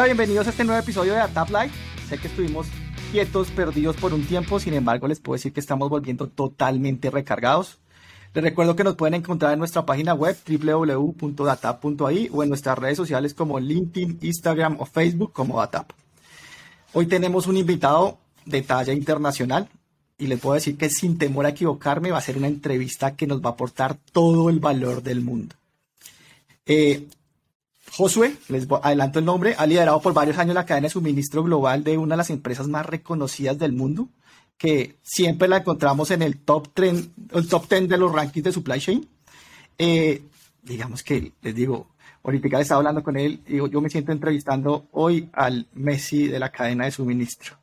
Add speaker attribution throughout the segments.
Speaker 1: Hola, bienvenidos a este nuevo episodio de Tap Live. Sé que estuvimos quietos, perdidos por un tiempo, sin embargo les puedo decir que estamos volviendo totalmente recargados. Les recuerdo que nos pueden encontrar en nuestra página web www.datap.ai o en nuestras redes sociales como LinkedIn, Instagram o Facebook como Datap. Hoy tenemos un invitado de talla internacional y les puedo decir que sin temor a equivocarme va a ser una entrevista que nos va a aportar todo el valor del mundo. Eh, Josué, les adelanto el nombre, ha liderado por varios años la cadena de suministro global de una de las empresas más reconocidas del mundo, que siempre la encontramos en el top 10, el top 10 de los rankings de supply chain. Eh, digamos que, les digo, ahorita estaba hablando con él y yo me siento entrevistando hoy al Messi de la cadena de suministro.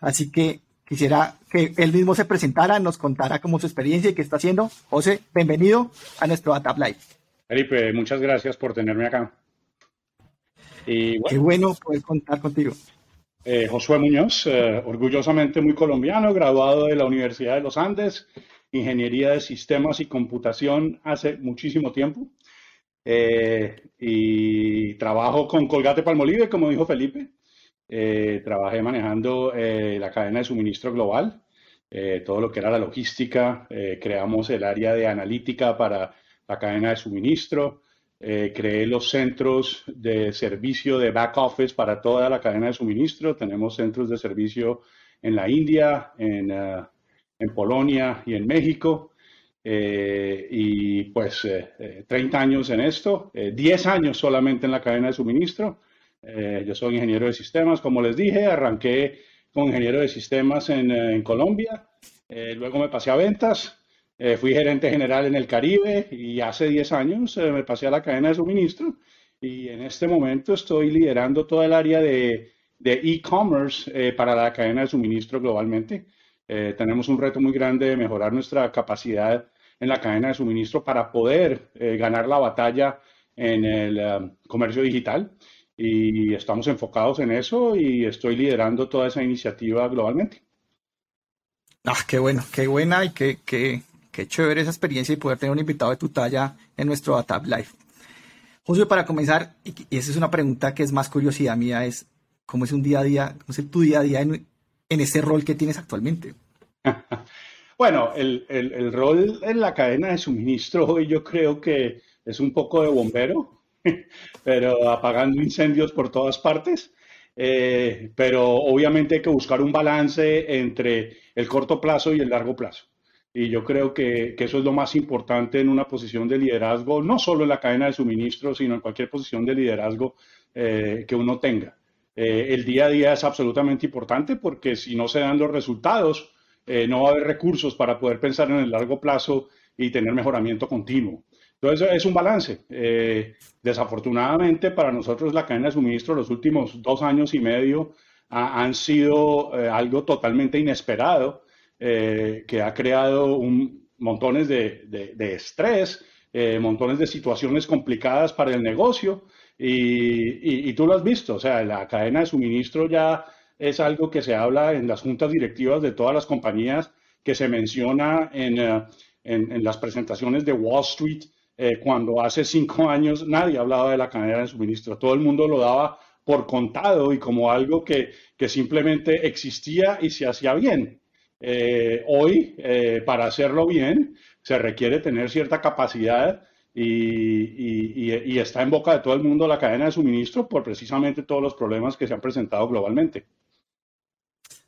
Speaker 1: Así que quisiera que él mismo se presentara, nos contara cómo su experiencia y qué está haciendo. José, bienvenido a nuestro ATAP Live.
Speaker 2: Felipe, muchas gracias por tenerme acá.
Speaker 1: Qué bueno poder contar contigo.
Speaker 2: Eh, Josué Muñoz, eh, orgullosamente muy colombiano, graduado de la Universidad de los Andes, Ingeniería de Sistemas y Computación hace muchísimo tiempo. Eh, y trabajo con Colgate Palmolive, como dijo Felipe. trabajé manejando la cadena de suministro global, todo lo que era la logística. creamos el área de analítica para la cadena de suministro. Eh, creé los centros de servicio de back office para toda la cadena de suministro. Tenemos centros de servicio en la India, en, eh, en Polonia y en México. Eh, y pues 30 años en esto, 10 años solamente en la cadena de suministro. yo soy ingeniero de sistemas, como les dije, arranqué como ingeniero de sistemas en, en Colombia, luego me pasé a ventas, eh, fui gerente general en el Caribe y hace 10 años eh, me pasé a la cadena de suministro y en este momento estoy liderando toda el área de e-commerce eh, para la cadena de suministro globalmente. tenemos un reto muy grande de mejorar nuestra capacidad en la cadena de suministro para poder ganar la batalla en el um, comercio digital y estamos enfocados en eso y estoy liderando toda esa iniciativa globalmente.
Speaker 1: Ah, qué bueno, qué buena y qué, qué, qué chévere esa experiencia y poder tener un invitado de tu talla en nuestro ATAP Live. José, para comenzar, y esa es una pregunta que es más curiosidad mía, es cómo es un día a día, cómo es tu día a día en, en ese rol que tienes actualmente.
Speaker 2: bueno, el, rol en la cadena de suministro hoy yo creo que es un poco de bombero, pero apagando incendios por todas partes. Eh, pero obviamente hay que buscar un balance entre el corto plazo y el largo plazo. Y yo creo que, eso es lo más importante en una posición de liderazgo, no solo en la cadena de suministro, sino en cualquier posición de liderazgo eh, que uno tenga. Eh, el día a día es absolutamente importante porque si no se dan los resultados, eh, no va a haber recursos para poder pensar en el largo plazo y tener mejoramiento continuo. Entonces es un balance. desafortunadamente para nosotros la cadena de suministro los últimos dos años y medio han sido algo totalmente inesperado eh, que ha creado un, montones de, estrés, eh, montones de situaciones complicadas para el negocio y, tú lo has visto, o sea, la cadena de suministro ya es algo que se habla en las juntas directivas de todas las compañías, que se menciona en, eh, las presentaciones de Wall Street, cuando hace cinco años nadie hablaba de la cadena de suministro, todo el mundo lo daba por contado y como algo que, que simplemente existía y se hacía bien. Eh, hoy, eh, para hacerlo bien, se requiere tener cierta capacidad y, está en boca de todo el mundo la cadena de suministro por precisamente todos los problemas que se han presentado globalmente.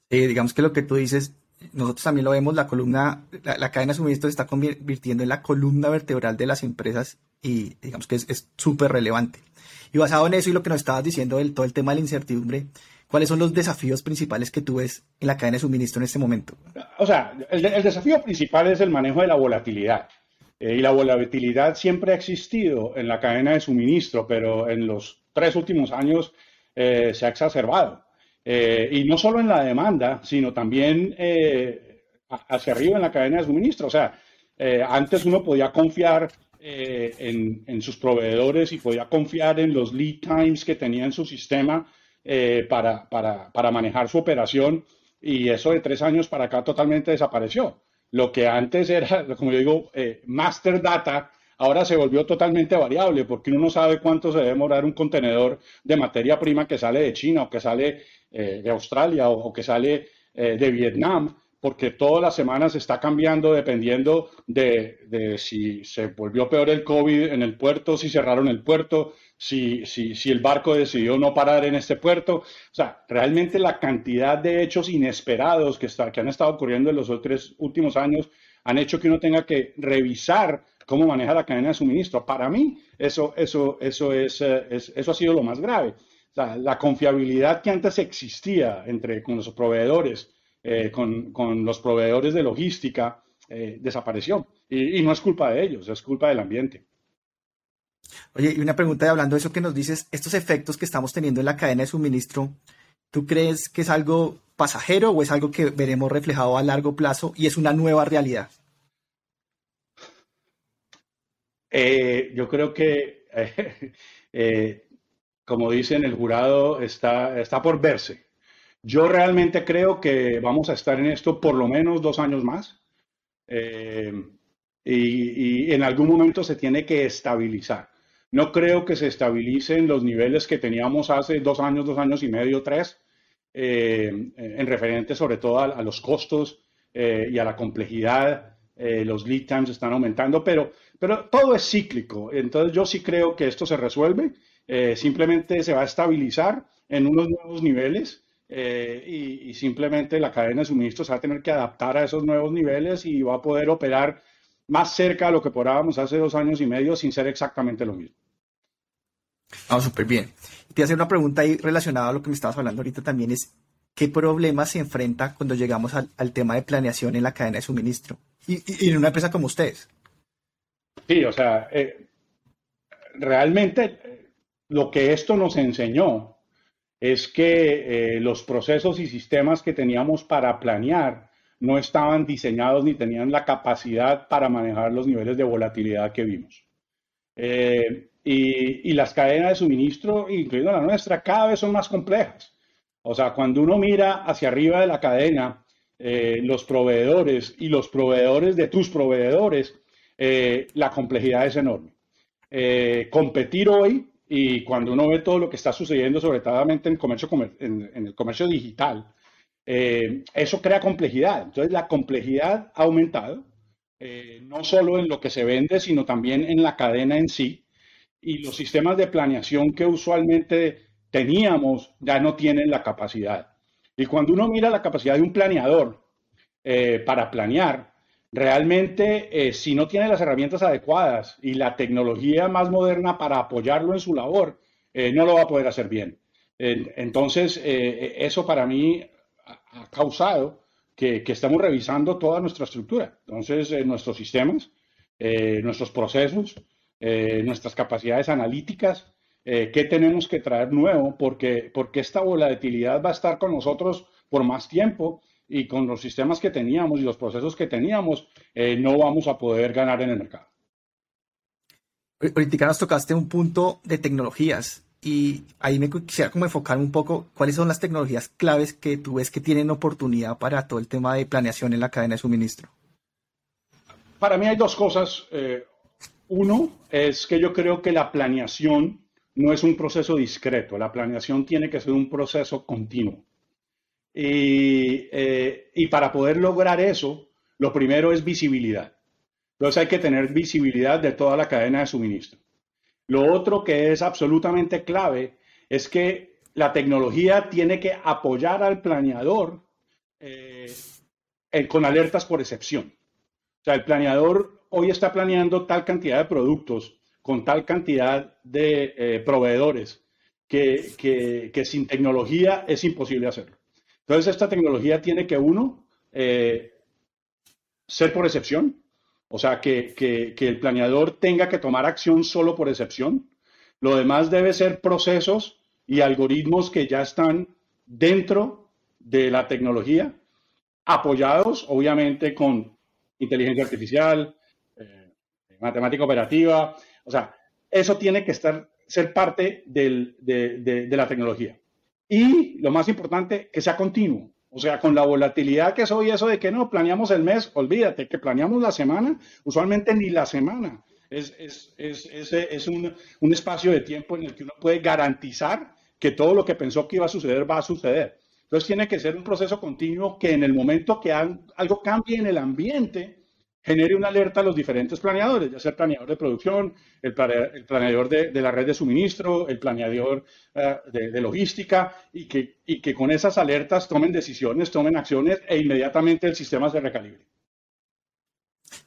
Speaker 1: digamos que lo que tú dices, nosotros también lo vemos, la columna, la, cadena de suministro se está convirtiendo en la columna vertebral de las empresas y digamos que es súper relevante. Y basado en eso y lo que nos estabas diciendo del todo el tema de la incertidumbre, ¿Cuáles son los desafíos principales que tú ves en la cadena de suministro en este momento?
Speaker 2: O sea, el, desafío principal es el manejo de la volatilidad. Eh, y la volatilidad siempre ha existido en la cadena de suministro, pero en los tres últimos años eh, se ha exacerbado. Eh, y no solo en la demanda, sino también hacia arriba en la cadena de suministro. O sea, antes uno podía confiar en, en, sus proveedores y podía confiar en los lead times que tenía en su sistema eh, para, para, para, manejar su operación y eso de tres años para acá totalmente desapareció. Lo que antes era, como yo digo, eh, master data, ahora se volvió totalmente variable porque uno no sabe cuánto se debe demorar un contenedor de materia prima que sale de China o que sale eh, de Australia o, que sale de Vietnam, porque todas las semanas está cambiando dependiendo de, de, si se volvió peor el COVID en el puerto, si cerraron el puerto, si, si, si, el barco decidió no parar en este puerto. O sea, realmente la cantidad de hechos inesperados que, está, que han estado ocurriendo en los tres últimos años han hecho que uno tenga que revisar cómo maneja la cadena de suministro. Para mí, eso, eso, eso, es, eh, eso ha sido lo más grave. O sea, la confiabilidad que antes existía entre con los proveedores, eh, con, con, los proveedores de logística, eh, desapareció. Y, y, no es culpa de ellos, es culpa del ambiente.
Speaker 1: Oye, y una pregunta de hablando de eso que nos dices, estos efectos que estamos teniendo en la cadena de suministro, ¿tú crees que es algo pasajero o es algo que veremos reflejado a largo plazo y es una nueva realidad?
Speaker 2: Eh, yo creo que, eh, como dicen, el jurado está, está por verse. Yo realmente creo que vamos a estar en esto por lo menos dos años más eh, y, en algún momento se tiene que estabilizar. No creo que se estabilicen los niveles que teníamos hace dos años, dos años y medio, tres, en referente sobre todo a, los costos y a la complejidad. los lead times están aumentando, pero pero todo es cíclico, entonces yo sí creo que esto se resuelve, eh, simplemente se va a estabilizar en unos nuevos niveles eh, y, simplemente la cadena de suministro se va a tener que adaptar a esos nuevos niveles y va a poder operar más cerca de lo que operábamos hace dos años y medio sin ser exactamente lo mismo.
Speaker 1: Ah, súper bien. Te hacer una pregunta ahí relacionada a lo que me estabas hablando ahorita también es, ¿qué problemas se enfrenta cuando llegamos al, tema de planeación en la cadena de suministro? y en una empresa como ustedes.
Speaker 2: Sí, o sea, eh, realmente eh, lo que esto nos enseñó es que eh, los procesos y sistemas que teníamos para planear no estaban diseñados ni tenían la capacidad para manejar los niveles de volatilidad que vimos. y, las cadenas de suministro, incluyendo la nuestra, cada vez son más complejas. O sea, cuando uno mira hacia arriba de la cadena, los proveedores y los proveedores de tus proveedores eh, la complejidad es enorme. Eh, competir hoy, y cuando uno ve todo lo que está sucediendo, sobre todo en, comercio, en, el comercio digital, eh, eso crea complejidad. Entonces, la complejidad ha aumentado, no solo en lo que se vende, sino también en la cadena en sí. Y los sistemas de planeación que usualmente teníamos ya no tienen la capacidad. Y cuando uno mira la capacidad de un planeador para planear, realmente si no tiene las herramientas adecuadas y la tecnología más moderna para apoyarlo en su labor, eh, no lo va a poder hacer bien. entonces, eh, eso para mí ha causado que, que, estamos revisando toda nuestra estructura. Entonces, eh, nuestros sistemas, nuestros procesos, nuestras capacidades analíticas, qué tenemos que traer nuevo, porque, porque esta volatilidad va a estar con nosotros por más tiempo y con los sistemas que teníamos y los procesos que teníamos, eh, no vamos a poder ganar en el mercado.
Speaker 1: Ahorita nos tocaste un punto de tecnologías y ahí me quisiera como enfocar un poco cuáles son las tecnologías claves que tú ves que tienen oportunidad para todo el tema de planeación en la cadena de suministro.
Speaker 2: Para mí hay dos cosas. Eh, uno es que yo creo que la planeación no es un proceso discreto, la planeación tiene que ser un proceso continuo. Y, eh, y para poder lograr eso, lo primero es visibilidad. Entonces hay que tener visibilidad de toda la cadena de suministro. Lo otro que es absolutamente clave es que la tecnología tiene que apoyar al planeador eh, con alertas por excepción. O sea, el planeador hoy está planeando tal cantidad de productos con tal cantidad de eh, proveedores que sin tecnología es imposible hacerlo. Entonces, esta tecnología tiene que uno eh, ser por excepción, o sea, que, el planeador tenga que tomar acción solo por excepción. Lo demás debe ser procesos y algoritmos que ya están dentro de la tecnología, apoyados obviamente con inteligencia artificial, eh, matemática operativa, o sea, eso tiene que estar, ser parte de la tecnología. Y lo más importante, que sea continuo. O sea, con la volatilidad que es hoy, eso de que no planeamos el mes, olvídate que planeamos la semana, usualmente ni la semana Es, es, es, es un, un, espacio de tiempo en el que uno puede garantizar que todo lo que pensó que iba a suceder va a suceder. Entonces tiene que ser un proceso continuo que en el momento que algo cambie en el ambiente, genere una alerta a los diferentes planeadores, ya sea el planeador de producción, el, planeador de, la red de suministro, el planeador eh, de, logística, y que, y que con esas alertas tomen decisiones, tomen acciones e inmediatamente el sistema se recalibre.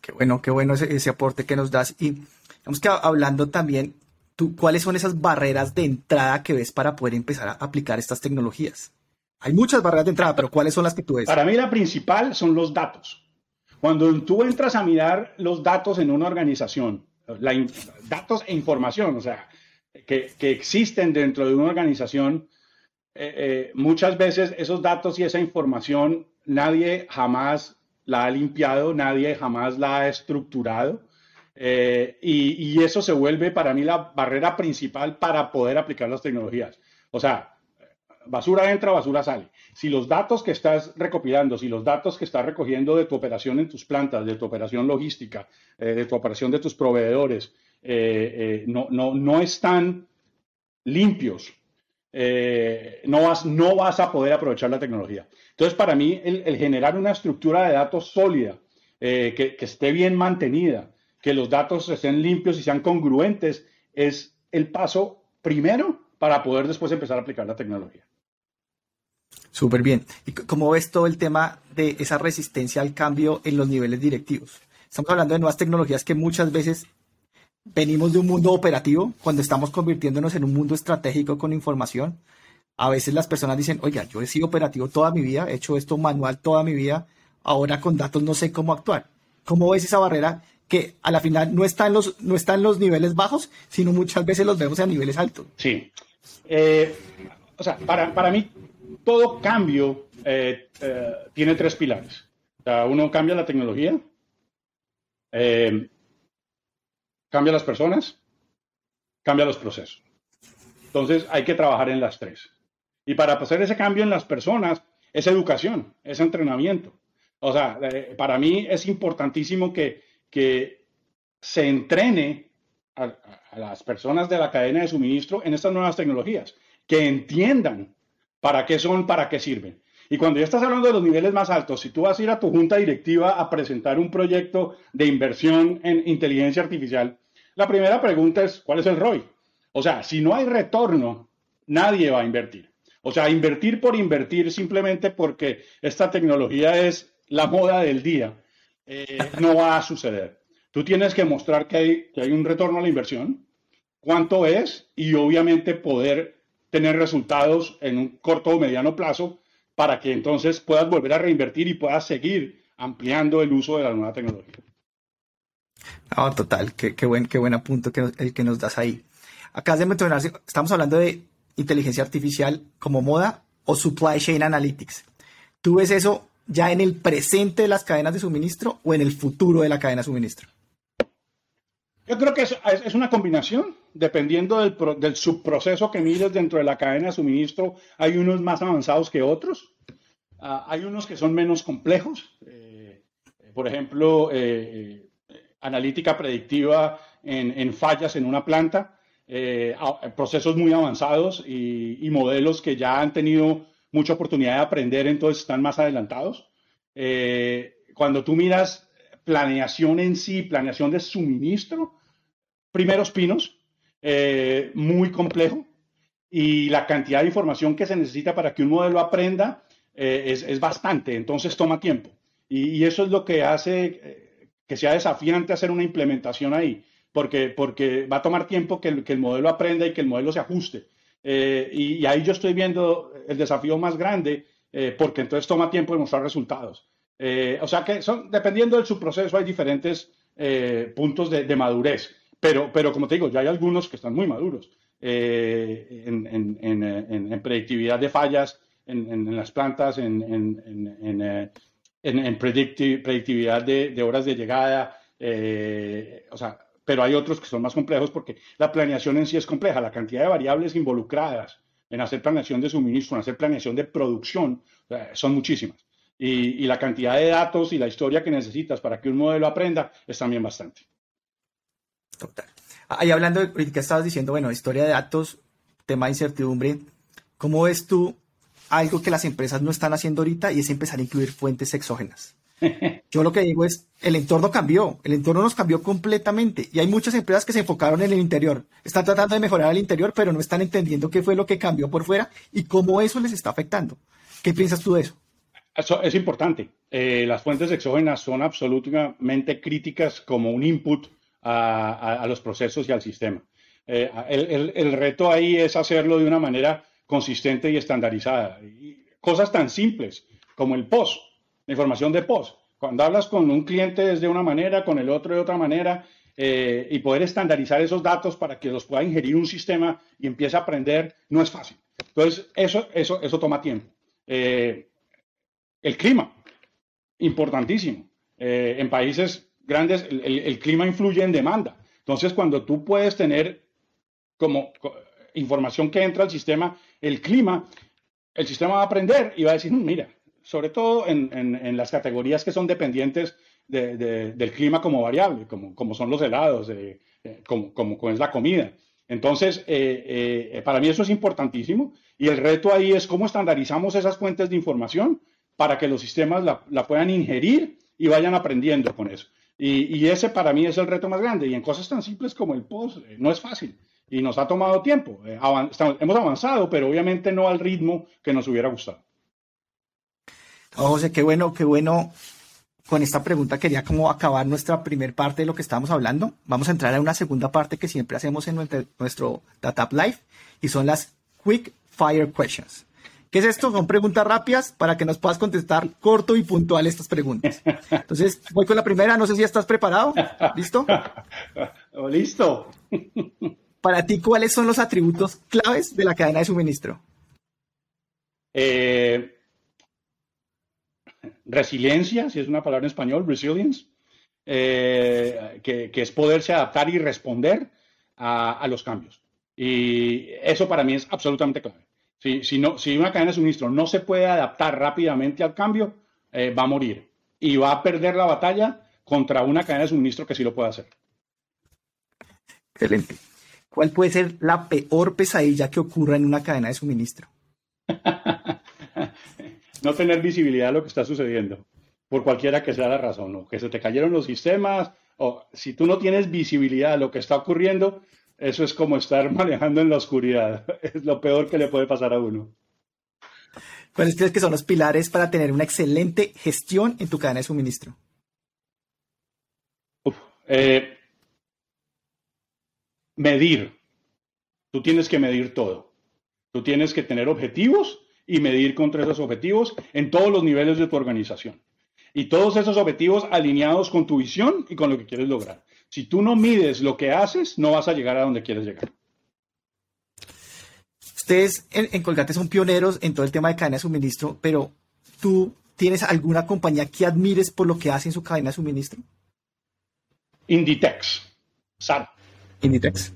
Speaker 1: Qué bueno, qué bueno ese, aporte que nos das. Y vamos que hablando también, tú, ¿cuáles son esas barreras de entrada que ves para poder empezar a aplicar estas tecnologías? Hay muchas barreras de entrada, pero ¿cuáles son las que tú ves?
Speaker 2: Para mí la principal son los datos. Cuando tú entras a mirar los datos en una organización, datos e información, o sea, que, existen dentro de una organización, eh, eh, muchas veces esos datos y esa información nadie jamás la ha limpiado, nadie jamás la ha estructurado. Eh, y, y, eso se vuelve para mí la barrera principal para poder aplicar las tecnologías. O sea, basura entra, basura sale. Si los datos que estás recopilando, si los datos que estás recogiendo de tu operación en tus plantas, de tu operación logística, eh, de tu operación de tus proveedores, eh, eh, no, no, no, están limpios, no, vas, no vas a poder aprovechar la tecnología. Entonces, para mí, el, generar una estructura de datos sólida, que, que esté bien mantenida, que los datos estén limpios y sean congruentes, es el paso primero para poder después empezar a aplicar la tecnología.
Speaker 1: Súper bien. ¿Y cómo ves todo el tema de esa resistencia al cambio en los niveles directivos? Estamos hablando de nuevas tecnologías que muchas veces venimos de un mundo operativo cuando estamos convirtiéndonos en un mundo estratégico con información. A veces las personas dicen, oiga, yo he sido operativo toda mi vida, he hecho esto manual toda mi vida, ahora con datos no sé cómo actuar. ¿Cómo ves esa barrera que a la final no está en los, no los niveles bajos, sino muchas veces los vemos a niveles altos?
Speaker 2: Sí. Eh, o sea, para, para mí todo cambio eh, eh, tiene tres pilares. uno cambia la tecnología, eh, cambia las personas, cambia los procesos. Entonces hay que trabajar en las tres. Y para hacer ese cambio en las personas es educación, es entrenamiento. O sea, para mí es importantísimo que, se entrene a, las personas de la cadena de suministro en estas nuevas tecnologías, que entiendan para qué son, para qué sirven. Y cuando ya estás hablando de los niveles más altos, si tú vas a ir a tu junta directiva a presentar un proyecto de inversión en inteligencia artificial, la primera pregunta es, ¿cuál es el ROI? O sea, si no hay retorno, nadie va a invertir. O sea, invertir por invertir simplemente porque esta tecnología es la moda del día, eh, no va a suceder. Tú tienes que mostrar que hay, que hay un retorno a la inversión, cuánto es y obviamente poder tener resultados en un corto o mediano plazo para que entonces puedas volver a reinvertir y puedas seguir ampliando el uso de la nueva tecnología.
Speaker 1: No, total, qué, buen, qué buen punto que el que nos das ahí. Acá de mencionar, estamos hablando de inteligencia artificial como moda o supply chain analytics. ¿Tú ves eso ya en el presente de las cadenas de suministro o en el futuro de la cadena de suministro?
Speaker 2: Yo creo que es, una combinación, dependiendo del, subproceso que mires dentro de la cadena de suministro. Hay unos más avanzados que otros. Ah, hay unos que son menos complejos. Eh, por ejemplo, eh, eh, analítica predictiva en, fallas en una planta. procesos muy avanzados y, modelos que ya han tenido mucha oportunidad de aprender, entonces están más adelantados. cuando tú miras planeación en sí, planeación de suministro, primeros pinos, eh, muy complejo, y la cantidad de información que se necesita para que un modelo aprenda eh, es, bastante, entonces toma tiempo. Y, eso es lo que hace eh, que sea desafiante hacer una implementación ahí, porque, porque va a tomar tiempo que el, que el modelo aprenda y que el modelo se ajuste. Y, ahí yo estoy viendo el desafío más grande, porque entonces toma tiempo demostrar resultados. Eh, o sea que son, dependiendo de su proceso, hay diferentes eh, puntos de, madurez. Pero, pero como te digo, ya hay algunos que están muy maduros eh, en, predictividad de fallas en, las plantas, en, predictividad de, horas de llegada. o sea, pero hay otros que son más complejos porque la planeación en sí es compleja. La cantidad de variables involucradas en hacer planeación de suministro, en hacer planeación de producción, son muchísimas y, la cantidad de datos y la historia que necesitas para que un modelo aprenda es también bastante.
Speaker 1: Total. Ahí hablando de que estabas diciendo, bueno, historia de datos, tema de incertidumbre, ¿cómo ves tú algo que las empresas no están haciendo ahorita y es empezar a incluir fuentes exógenas? Yo lo que digo es, el entorno cambió, el entorno nos cambió completamente y hay muchas empresas que se enfocaron en el interior, están tratando de mejorar el interior, pero no están entendiendo qué fue lo que cambió por fuera y cómo eso les está afectando. ¿Qué piensas tú de eso?
Speaker 2: Eso es importante. Eh, las fuentes exógenas son absolutamente críticas como un input a, los procesos y al sistema. Eh, el, reto ahí es hacerlo de una manera consistente y estandarizada. cosas tan simples como el POS, la información de POS. Cuando hablas con un cliente es de una manera, con el otro de otra manera, eh, y poder estandarizar esos datos para que los pueda ingerir un sistema y empiece a aprender, no es fácil. Entonces, eso, eso, eso toma tiempo. Eh, el clima, importantísimo. en países grandes, el, clima influye en demanda. Entonces, cuando tú puedes tener como información que entra al sistema, el clima, el sistema va a aprender y va a decir, mm, mira, sobre todo en, las categorías que son dependientes del clima como variable, como, como son los helados, como, como, es la comida. Entonces, eh, eh, para mí eso es importantísimo y el reto ahí es cómo estandarizamos esas fuentes de información para que los sistemas la, la puedan ingerir y vayan aprendiendo con eso. Y, ese para mí es el reto más grande. Y en cosas tan simples como el post, eh, no es fácil. Y nos ha tomado tiempo. Eh, hemos avanzado, pero obviamente no al ritmo que nos hubiera gustado.
Speaker 1: José, qué bueno, qué bueno. Con esta pregunta quería como acabar nuestra primera parte de lo que estábamos hablando. Vamos a entrar a una segunda parte que siempre hacemos en nuestro, nuestro Data Live y son las Quick Fire Questions. ¿Qué es esto? Son preguntas rápidas para que nos puedas contestar corto y puntual estas preguntas. Entonces, voy con la primera. No sé si estás preparado. ¿Listo?
Speaker 2: Listo.
Speaker 1: Para ti, ¿cuáles son los atributos claves de la cadena de suministro?
Speaker 2: Eh, resiliencia, si es una palabra en español, resilience, eh, que, es poderse adaptar y responder a los cambios. Y eso para mí es absolutamente clave. Si, no, si una cadena de suministro no se puede adaptar rápidamente al cambio, eh, va a morir y va a perder la batalla contra una cadena de suministro que sí lo puede hacer.
Speaker 1: Excelente. ¿Cuál puede ser la peor pesadilla que ocurra en una cadena de suministro?
Speaker 2: no tener visibilidad de lo que está sucediendo, por cualquiera que sea la razón, o que se te cayeron los sistemas, o si tú no tienes visibilidad de lo que está ocurriendo, eso es como estar manejando en la oscuridad. Es lo peor que le puede pasar a uno.
Speaker 1: ¿Cuáles crees que son los pilares para tener una excelente gestión en tu cadena de suministro?
Speaker 2: Eh, medir. Tú tienes que medir todo. Tú tienes que tener objetivos y medir contra esos objetivos en todos los niveles de tu organización. Y todos esos objetivos alineados con tu visión y con lo que quieres lograr. Si tú no mides lo que haces, no vas a llegar a donde quieres llegar.
Speaker 1: Ustedes en, Colgate son pioneros en todo el tema de cadena de suministro, pero ¿tú tienes alguna compañía que admires por lo que hace en su cadena de suministro?
Speaker 2: Inditex, SAR.
Speaker 1: Inditex.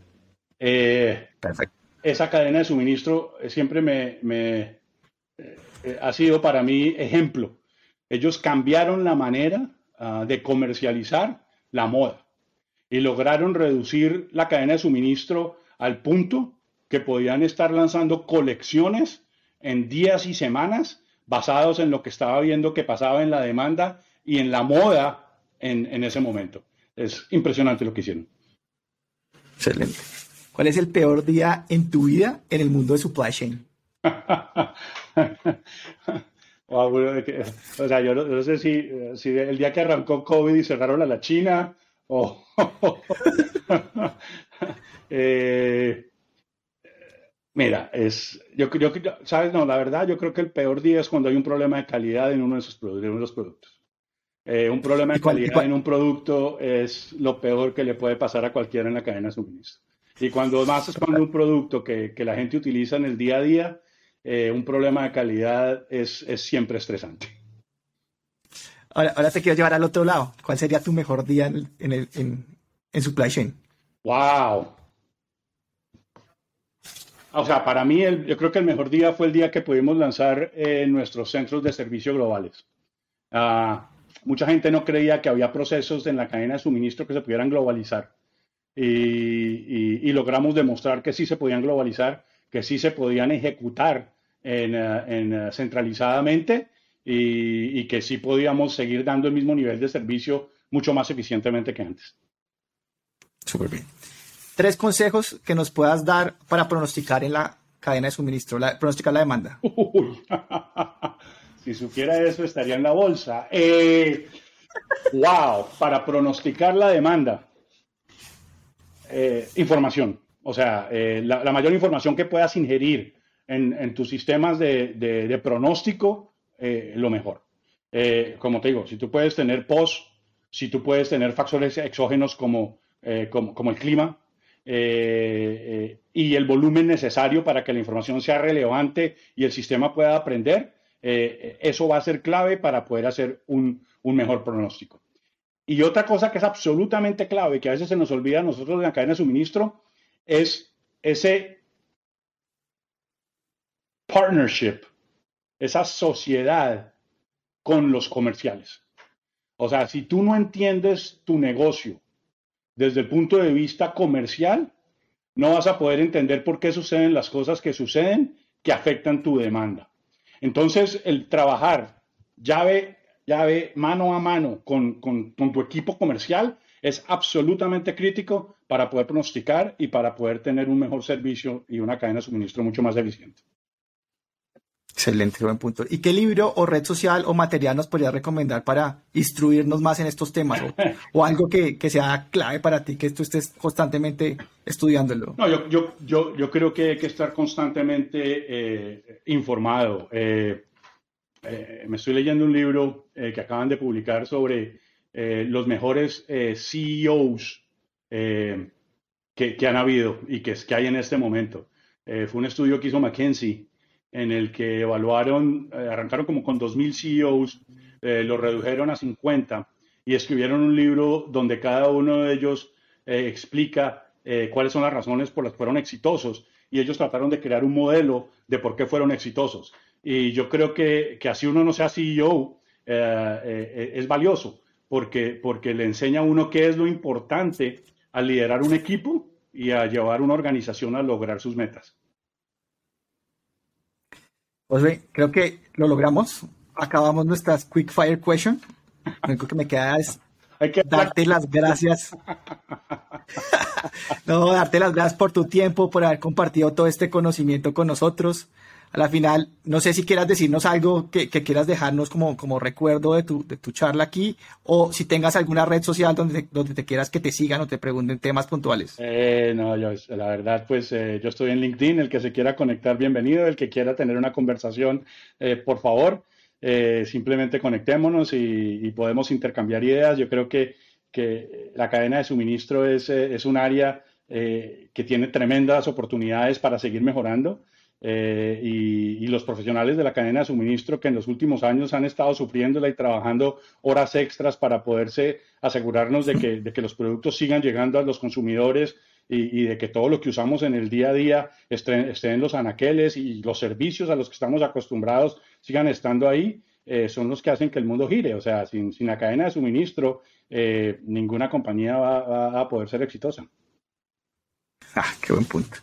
Speaker 2: Eh, Perfecto. Esa cadena de suministro siempre me, eh, ha sido para mí ejemplo. Ellos cambiaron la manera ah, de comercializar la moda y lograron reducir la cadena de suministro al punto que podían estar lanzando colecciones en días y semanas basados en lo que estaba viendo que pasaba en la demanda y en la moda en, ese momento. Es impresionante lo que hicieron.
Speaker 1: Excelente. ¿Cuál es el peor día en tu vida en el mundo de supply chain?
Speaker 2: o sea, yo no, sé si, si, el día que arrancó COVID y cerraron a la China Oh. Eh, mira, es, yo, creo que sabes, no, la verdad, yo creo que el peor día es cuando hay un problema de calidad en uno de, esos, de los productos. Eh, un problema de calidad en un producto es lo peor que le puede pasar a cualquiera en la cadena de suministro. Y cuando más es cuando un producto que, que la gente utiliza en el día a día, eh, un problema de calidad es, es siempre estresante.
Speaker 1: Ahora, te quiero llevar al otro lado. ¿Cuál sería tu mejor día en, en, en, supply chain?
Speaker 2: ¡Wow! O sea, para mí yo creo que el mejor día fue el día que pudimos lanzar eh, nuestros centros de servicio globales. Ah, mucha gente no creía que había procesos en la cadena de suministro que se pudieran globalizar. y, logramos demostrar que sí se podían globalizar, que sí se podían ejecutar en, en centralizadamente y, que sí podíamos seguir dando el mismo nivel de servicio mucho más eficientemente que antes.
Speaker 1: Súper bien. Tres consejos que nos puedas dar para pronosticar en la cadena de suministro, la, pronosticar la demanda.
Speaker 2: si supiera eso, estaría en la bolsa. Eh, wow, para pronosticar la demanda. Eh, información. O sea, eh, la, mayor información que puedas ingerir en, tus sistemas de, de pronóstico eh, lo mejor. Eh, como te digo, si tú puedes tener POS, si tú puedes tener factores exógenos como, eh, como, el clima y el volumen necesario para que la información sea relevante y el sistema pueda aprender, eso va a ser clave para poder hacer un, un mejor pronóstico. Y otra cosa que es absolutamente clave, que a veces se nos olvida a nosotros en la cadena de suministro, es ese partnership esa sociedad con los comerciales. O sea, si tú no entiendes tu negocio desde el punto de vista comercial, no vas a poder entender por qué suceden las cosas que suceden que afectan tu demanda. Entonces, el trabajar llave, llave mano a mano con, con tu equipo comercial es absolutamente crítico para poder pronosticar y para poder tener un mejor servicio y una cadena de suministro mucho más eficiente.
Speaker 1: Excelente, buen punto. ¿Y qué libro o red social o material nos podría recomendar para instruirnos más en estos temas? O, algo que, sea clave para ti, que tú estés constantemente estudiándolo.
Speaker 2: No, yo, yo, yo, yo creo que hay que estar constantemente eh, informado. Eh, eh, me estoy leyendo un libro que acaban de publicar sobre los mejores CEOs que, que, han habido y que, que hay en este momento. fue un estudio que hizo McKinsey en el que evaluaron, eh, arrancaron como con 2.000 CEOs, eh, lo redujeron a 50 y escribieron un libro donde cada uno de ellos eh, explica cuáles son las razones por las que fueron exitosos y ellos trataron de crear un modelo de por qué fueron exitosos. Y yo creo que, que así uno no sea CEO es valioso porque, porque le enseña a uno qué es lo importante al liderar un equipo y a llevar una organización a lograr sus metas.
Speaker 1: Pues creo que lo logramos. Acabamos nuestras quick fire question. Lo único que me queda es darte las gracias. no, darte las gracias por tu tiempo, por haber compartido todo este conocimiento con nosotros a la final, no sé si quieras decirnos algo que, quieras dejarnos como, recuerdo de tu, charla aquí, o si tengas alguna red social donde te, quieras que te sigan o te pregunten temas puntuales.
Speaker 2: Eh, no, yo, la verdad, pues eh, yo estoy en LinkedIn, el que se quiera conectar, bienvenido, el que quiera tener una conversación, eh, por favor, simplemente conectémonos y, podemos intercambiar ideas. Yo creo que, la cadena de suministro es un área que tiene tremendas oportunidades para seguir mejorando. Eh, y, los profesionales de la cadena de suministro que en los últimos años han estado sufriéndola y trabajando horas extras para poderse asegurarnos de que, de que los productos sigan llegando a los consumidores y, de que todo lo que usamos en el día a día esté, en los anaqueles y los servicios a los que estamos acostumbrados sigan estando ahí, eh, son los que hacen que el mundo gire. O sea, sin, sin la cadena de suministro, eh, ninguna compañía va, va a poder ser exitosa.
Speaker 1: Ah, qué buen punto.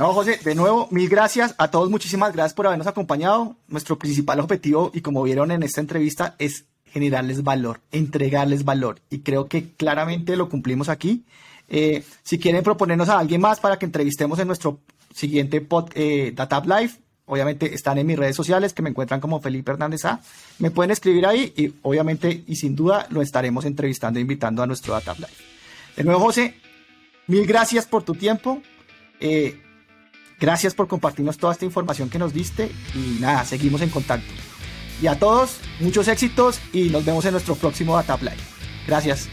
Speaker 1: No, José, de nuevo, mil gracias a todos, muchísimas gracias por habernos acompañado. Nuestro principal objetivo, y como vieron en esta entrevista, es generarles valor, entregarles valor. Y creo que claramente lo cumplimos aquí. Eh, si quieren proponernos a alguien más para que entrevistemos en nuestro siguiente pod, eh, Data Live, obviamente están en mis redes sociales que me encuentran como Felipe Hernández A. Me pueden escribir ahí y obviamente y sin duda lo estaremos entrevistando e invitando a nuestro Data Live. De nuevo, José, mil gracias por tu tiempo. Eh, Gracias por compartirnos toda esta información que nos diste y nada, seguimos en contacto. Y a todos, muchos éxitos y nos vemos en nuestro próximo Data Live. Gracias.